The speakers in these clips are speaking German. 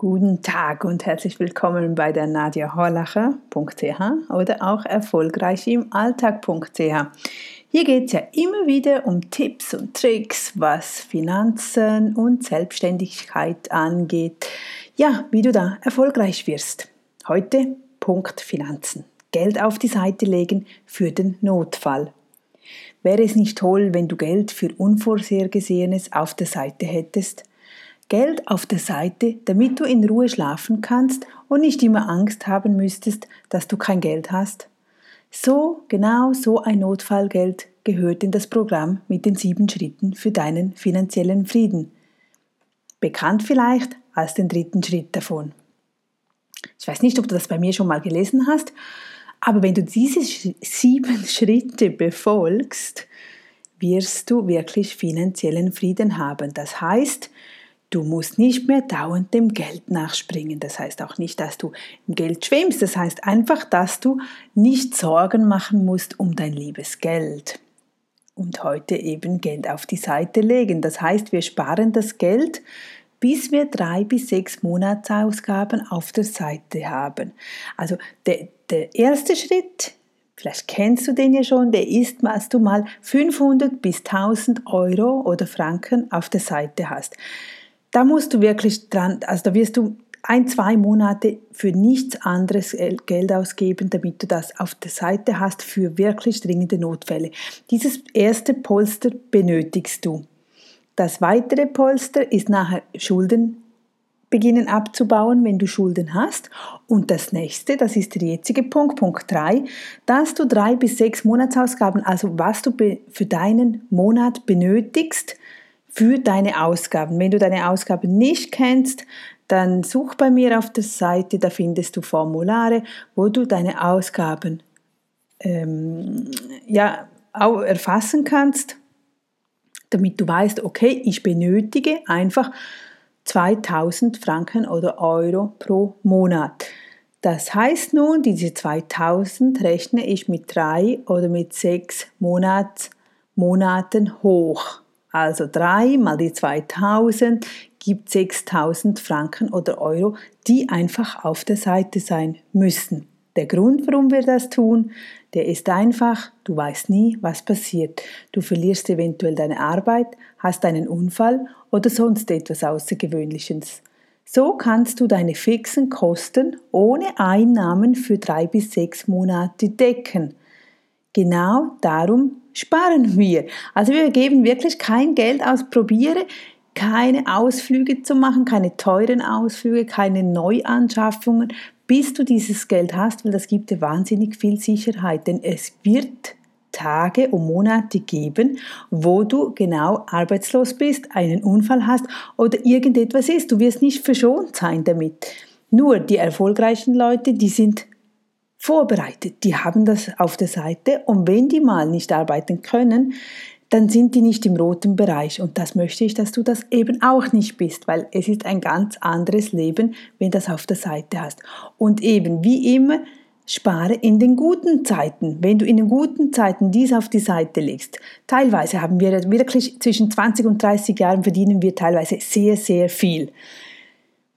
Guten Tag und herzlich willkommen bei der nadiahorlacher.ch oder auch erfolgreich im Alltag.ch. Hier geht es ja immer wieder um Tipps und Tricks, was Finanzen und Selbstständigkeit angeht. Ja, wie du da erfolgreich wirst. Heute Punkt Finanzen. Geld auf die Seite legen für den Notfall. Wäre es nicht toll, wenn du Geld für Unvorhergesehenes auf der Seite hättest? Geld auf der Seite, damit du in Ruhe schlafen kannst und nicht immer Angst haben müsstest, dass du kein Geld hast. So, genau so ein Notfallgeld gehört in das Programm mit den sieben Schritten für deinen finanziellen Frieden. Bekannt vielleicht als den dritten Schritt davon. Ich weiß nicht, ob du das bei mir schon mal gelesen hast, aber wenn du diese sieben Schritte befolgst, wirst du wirklich finanziellen Frieden haben. Das heißt, Du musst nicht mehr dauernd dem Geld nachspringen. Das heißt auch nicht, dass du im Geld schwimmst. Das heißt einfach, dass du nicht Sorgen machen musst um dein liebes Geld. Und heute eben Geld auf die Seite legen. Das heißt, wir sparen das Geld, bis wir drei bis sechs Monatsausgaben auf der Seite haben. Also der, der erste Schritt vielleicht kennst du den ja schon, der ist, dass du mal 500 bis 1000 Euro oder Franken auf der Seite hast da musst du wirklich dran, also da wirst du ein, zwei Monate für nichts anderes Geld ausgeben, damit du das auf der Seite hast für wirklich dringende Notfälle. Dieses erste Polster benötigst du. Das weitere Polster ist nachher Schulden beginnen abzubauen, wenn du Schulden hast. Und das nächste, das ist der jetzige Punkt, Punkt 3, dass du drei bis sechs Monatsausgaben, also was du für deinen Monat benötigst, für deine Ausgaben. Wenn du deine Ausgaben nicht kennst, dann such bei mir auf der Seite, da findest du Formulare, wo du deine Ausgaben ähm, ja, auch erfassen kannst, damit du weißt, okay, ich benötige einfach 2000 Franken oder Euro pro Monat. Das heißt nun, diese 2000 rechne ich mit drei oder mit sechs Monats, Monaten hoch. Also 3 mal die 2000 gibt 6000 Franken oder Euro, die einfach auf der Seite sein müssen. Der Grund, warum wir das tun, der ist einfach, du weißt nie, was passiert. Du verlierst eventuell deine Arbeit, hast einen Unfall oder sonst etwas Außergewöhnliches. So kannst du deine fixen Kosten ohne Einnahmen für drei bis sechs Monate decken. Genau darum sparen wir. Also wir geben wirklich kein Geld aus, probiere keine Ausflüge zu machen, keine teuren Ausflüge, keine Neuanschaffungen, bis du dieses Geld hast, weil das gibt dir wahnsinnig viel Sicherheit, denn es wird Tage und Monate geben, wo du genau arbeitslos bist, einen Unfall hast oder irgendetwas ist. Du wirst nicht verschont sein damit. Nur die erfolgreichen Leute, die sind vorbereitet. Die haben das auf der Seite und wenn die mal nicht arbeiten können, dann sind die nicht im roten Bereich. Und das möchte ich, dass du das eben auch nicht bist, weil es ist ein ganz anderes Leben, wenn du das auf der Seite hast. Und eben, wie immer, spare in den guten Zeiten. Wenn du in den guten Zeiten dies auf die Seite legst, teilweise haben wir wirklich zwischen 20 und 30 Jahren verdienen wir teilweise sehr, sehr viel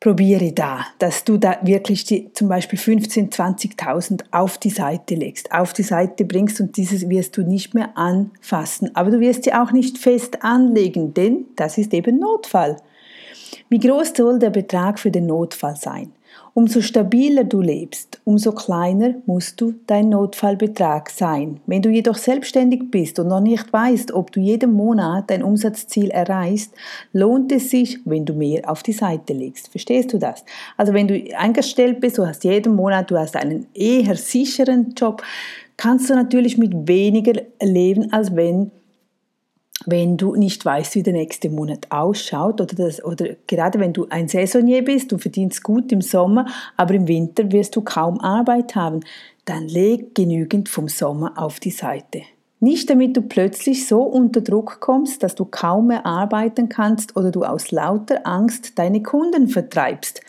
probiere da, dass du da wirklich die, zum Beispiel 15.000, 20.000 auf die Seite legst, auf die Seite bringst und dieses wirst du nicht mehr anfassen. Aber du wirst sie auch nicht fest anlegen, denn das ist eben Notfall. Wie groß soll der Betrag für den Notfall sein? Umso stabiler du lebst, umso kleiner musst du dein Notfallbetrag sein. Wenn du jedoch selbstständig bist und noch nicht weißt, ob du jeden Monat dein Umsatzziel erreichst, lohnt es sich, wenn du mehr auf die Seite legst. Verstehst du das? Also wenn du eingestellt bist, du hast jeden Monat, du hast einen eher sicheren Job, kannst du natürlich mit weniger leben, als wenn wenn du nicht weißt, wie der nächste Monat ausschaut oder, das, oder gerade wenn du ein Saisonier bist, du verdienst gut im Sommer, aber im Winter wirst du kaum Arbeit haben, dann leg genügend vom Sommer auf die Seite. Nicht damit du plötzlich so unter Druck kommst, dass du kaum mehr arbeiten kannst oder du aus lauter Angst deine Kunden vertreibst.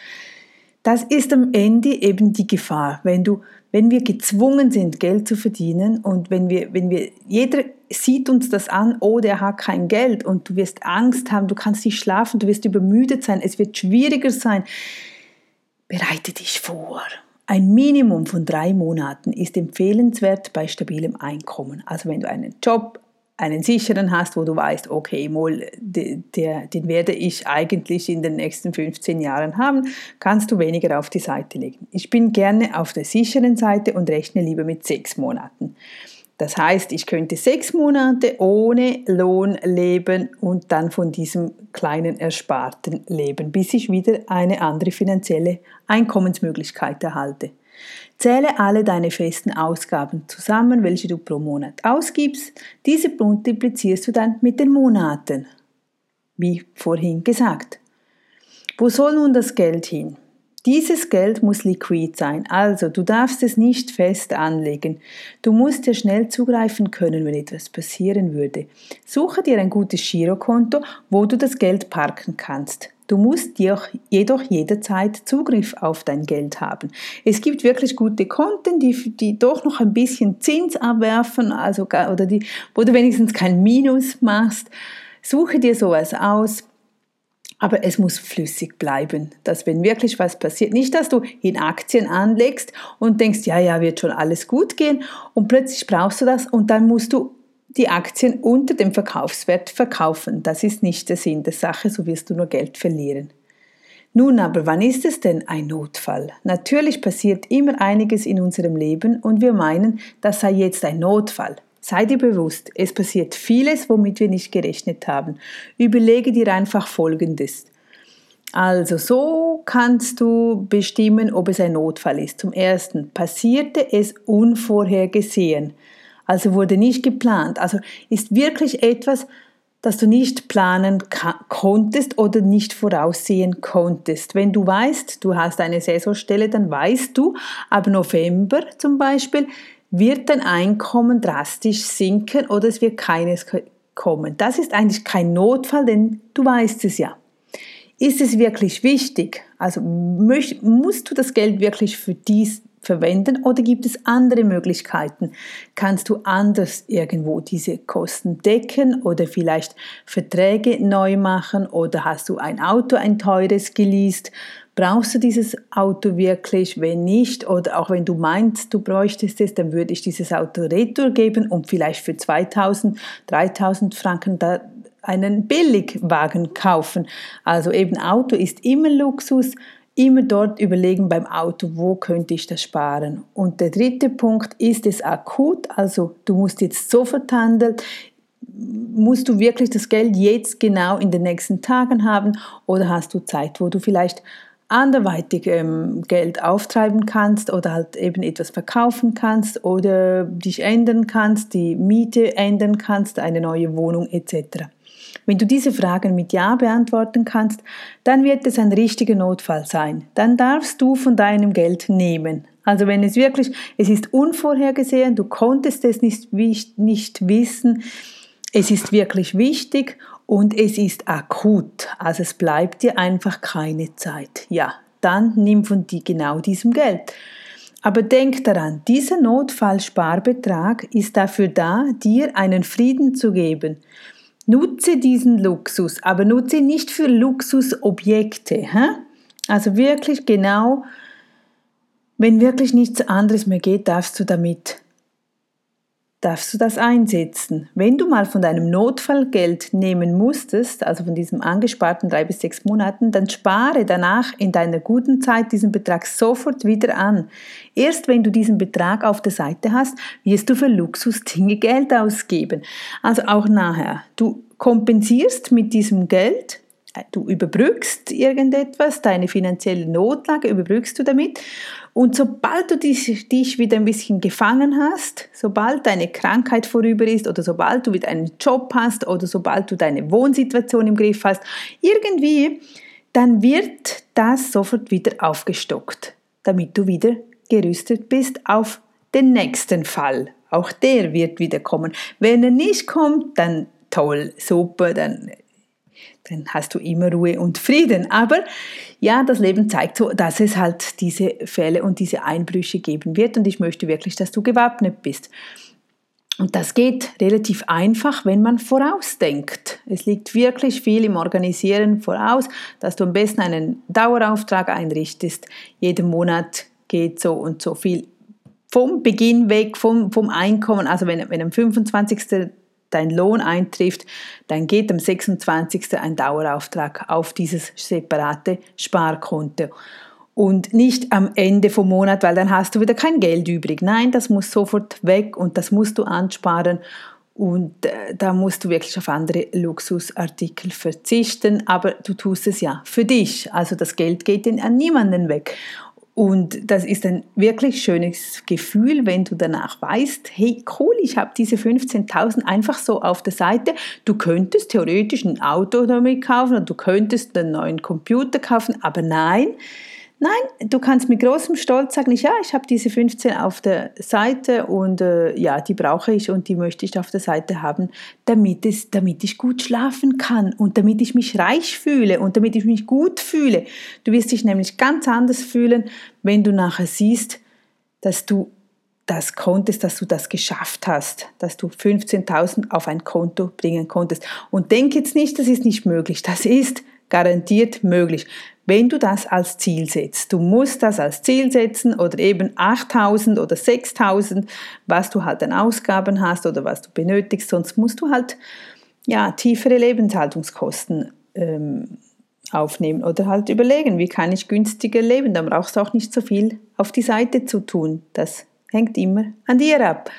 Das ist am Ende eben die Gefahr, wenn du wenn wir gezwungen sind, Geld zu verdienen und wenn wir, wenn wir, jeder sieht uns das an, oh, der hat kein Geld und du wirst Angst haben, du kannst nicht schlafen, du wirst übermüdet sein, es wird schwieriger sein, bereite dich vor. Ein Minimum von drei Monaten ist empfehlenswert bei stabilem Einkommen. Also wenn du einen Job, einen sicheren hast, wo du weißt, okay, mal, der, den werde ich eigentlich in den nächsten 15 Jahren haben, kannst du weniger auf die Seite legen. Ich bin gerne auf der sicheren Seite und rechne lieber mit sechs Monaten. Das heißt, ich könnte sechs Monate ohne Lohn leben und dann von diesem kleinen Ersparten leben, bis ich wieder eine andere finanzielle Einkommensmöglichkeit erhalte. Zähle alle deine festen Ausgaben zusammen, welche du pro Monat ausgibst. Diese multiplizierst du dann mit den Monaten. Wie vorhin gesagt. Wo soll nun das Geld hin? Dieses Geld muss liquid sein, also du darfst es nicht fest anlegen. Du musst dir schnell zugreifen können, wenn etwas passieren würde. Suche dir ein gutes Girokonto, wo du das Geld parken kannst. Du musst jedoch jederzeit Zugriff auf dein Geld haben. Es gibt wirklich gute Konten, die, die doch noch ein bisschen Zins abwerfen, also, oder die, wo du wenigstens kein Minus machst. Suche dir sowas aus aber es muss flüssig bleiben, dass wenn wirklich was passiert, nicht, dass du in Aktien anlegst und denkst, ja, ja, wird schon alles gut gehen und plötzlich brauchst du das und dann musst du die Aktien unter dem Verkaufswert verkaufen. Das ist nicht der Sinn der Sache, so wirst du nur Geld verlieren. Nun aber, wann ist es denn ein Notfall? Natürlich passiert immer einiges in unserem Leben und wir meinen, das sei jetzt ein Notfall. Sei dir bewusst, es passiert vieles, womit wir nicht gerechnet haben. Überlege dir einfach Folgendes. Also so kannst du bestimmen, ob es ein Notfall ist. Zum Ersten, passierte es unvorhergesehen, also wurde nicht geplant. Also ist wirklich etwas, das du nicht planen konntest oder nicht voraussehen konntest. Wenn du weißt, du hast eine Saisonstelle, dann weißt du, ab November zum Beispiel wird dein Einkommen drastisch sinken oder es wird keines kommen. Das ist eigentlich kein Notfall, denn du weißt es ja. Ist es wirklich wichtig? Also musst du das Geld wirklich für dies verwenden oder gibt es andere Möglichkeiten? Kannst du anders irgendwo diese Kosten decken oder vielleicht Verträge neu machen oder hast du ein Auto, ein teures geleast Brauchst du dieses Auto wirklich? Wenn nicht, oder auch wenn du meinst, du bräuchtest es, dann würde ich dieses Auto retour geben und vielleicht für 2000, 3000 Franken da einen Billigwagen kaufen. Also eben Auto ist immer Luxus, immer dort überlegen beim Auto, wo könnte ich das sparen. Und der dritte Punkt, ist es akut, also du musst jetzt sofort handeln, musst du wirklich das Geld jetzt genau in den nächsten Tagen haben oder hast du Zeit, wo du vielleicht anderweitig ähm, Geld auftreiben kannst oder halt eben etwas verkaufen kannst oder dich ändern kannst, die Miete ändern kannst, eine neue Wohnung etc. Wenn du diese Fragen mit Ja beantworten kannst, dann wird es ein richtiger Notfall sein. Dann darfst du von deinem Geld nehmen. Also wenn es wirklich, es ist unvorhergesehen, du konntest es nicht, nicht wissen, es ist wirklich wichtig und es ist akut, also es bleibt dir einfach keine Zeit. Ja, dann nimm von dir genau diesem Geld. Aber denk daran, dieser Notfallsparbetrag ist dafür da, dir einen Frieden zu geben. Nutze diesen Luxus, aber nutze ihn nicht für Luxusobjekte. Hä? Also wirklich genau, wenn wirklich nichts anderes mehr geht, darfst du damit darfst du das einsetzen. Wenn du mal von deinem Notfallgeld nehmen musstest, also von diesem angesparten drei bis sechs Monaten, dann spare danach in deiner guten Zeit diesen Betrag sofort wieder an. Erst wenn du diesen Betrag auf der Seite hast, wirst du für Luxusdinge Geld ausgeben. Also auch nachher. Du kompensierst mit diesem Geld du überbrückst irgendetwas, deine finanzielle Notlage überbrückst du damit und sobald du dich, dich wieder ein bisschen gefangen hast, sobald deine Krankheit vorüber ist oder sobald du wieder einen Job hast oder sobald du deine Wohnsituation im Griff hast, irgendwie, dann wird das sofort wieder aufgestockt, damit du wieder gerüstet bist auf den nächsten Fall. Auch der wird wieder kommen. Wenn er nicht kommt, dann toll, super, dann dann hast du immer Ruhe und Frieden. Aber ja, das Leben zeigt so, dass es halt diese Fälle und diese Einbrüche geben wird und ich möchte wirklich, dass du gewappnet bist. Und das geht relativ einfach, wenn man vorausdenkt. Es liegt wirklich viel im Organisieren voraus, dass du am besten einen Dauerauftrag einrichtest. Jeden Monat geht so und so viel vom Beginn weg, vom, vom Einkommen. Also wenn, wenn am 25. dein Lohn eintrifft, dann geht am 26. ein Dauerauftrag auf dieses separate Sparkonto und nicht am Ende vom Monat, weil dann hast du wieder kein Geld übrig. Nein, das muss sofort weg und das musst du ansparen und äh, da musst du wirklich auf andere Luxusartikel verzichten, aber du tust es ja für dich. Also das Geld geht an niemanden weg. Und das ist ein wirklich schönes Gefühl, wenn du danach weißt, hey cool, ich habe diese 15.000 einfach so auf der Seite. Du könntest theoretisch ein Auto damit kaufen und du könntest einen neuen Computer kaufen, aber nein, Nein, du kannst mit großem Stolz sagen, ja, ich habe diese 15 auf der Seite und äh, ja, die brauche ich und die möchte ich auf der Seite haben, damit, es, damit ich gut schlafen kann und damit ich mich reich fühle und damit ich mich gut fühle. Du wirst dich nämlich ganz anders fühlen, wenn du nachher siehst, dass du das konntest, dass du das geschafft hast, dass du 15.000 auf ein Konto bringen konntest. Und denk jetzt nicht, das ist nicht möglich. Das ist garantiert möglich wenn du das als Ziel setzt. Du musst das als Ziel setzen oder eben 8000 oder 6000, was du halt an Ausgaben hast oder was du benötigst, sonst musst du halt ja, tiefere Lebenshaltungskosten ähm, aufnehmen oder halt überlegen, wie kann ich günstiger leben. Dann brauchst du auch nicht so viel auf die Seite zu tun. Das hängt immer an dir ab.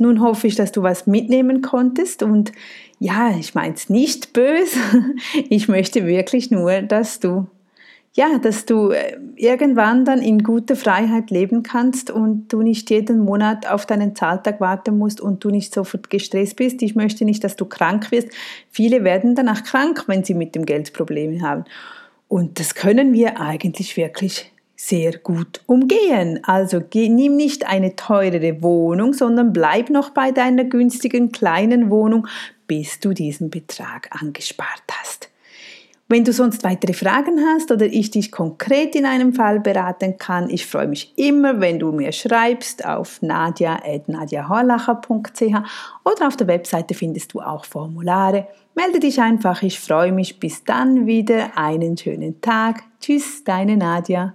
Nun hoffe ich, dass du was mitnehmen konntest und ja, ich meine es nicht böse. Ich möchte wirklich nur, dass du ja, dass du äh, irgendwann dann in guter Freiheit leben kannst und du nicht jeden Monat auf deinen Zahltag warten musst und du nicht sofort gestresst bist. Ich möchte nicht, dass du krank wirst. Viele werden danach krank, wenn sie mit dem Geld Probleme haben. Und das können wir eigentlich wirklich sehr gut umgehen. Also nimm nicht eine teurere Wohnung, sondern bleib noch bei deiner günstigen kleinen Wohnung, bis du diesen Betrag angespart hast. Wenn du sonst weitere Fragen hast oder ich dich konkret in einem Fall beraten kann, ich freue mich immer, wenn du mir schreibst auf nadia.nadiahorlacher.ch oder auf der Webseite findest du auch Formulare. Melde dich einfach, ich freue mich. Bis dann wieder, einen schönen Tag. Tschüss, deine Nadia.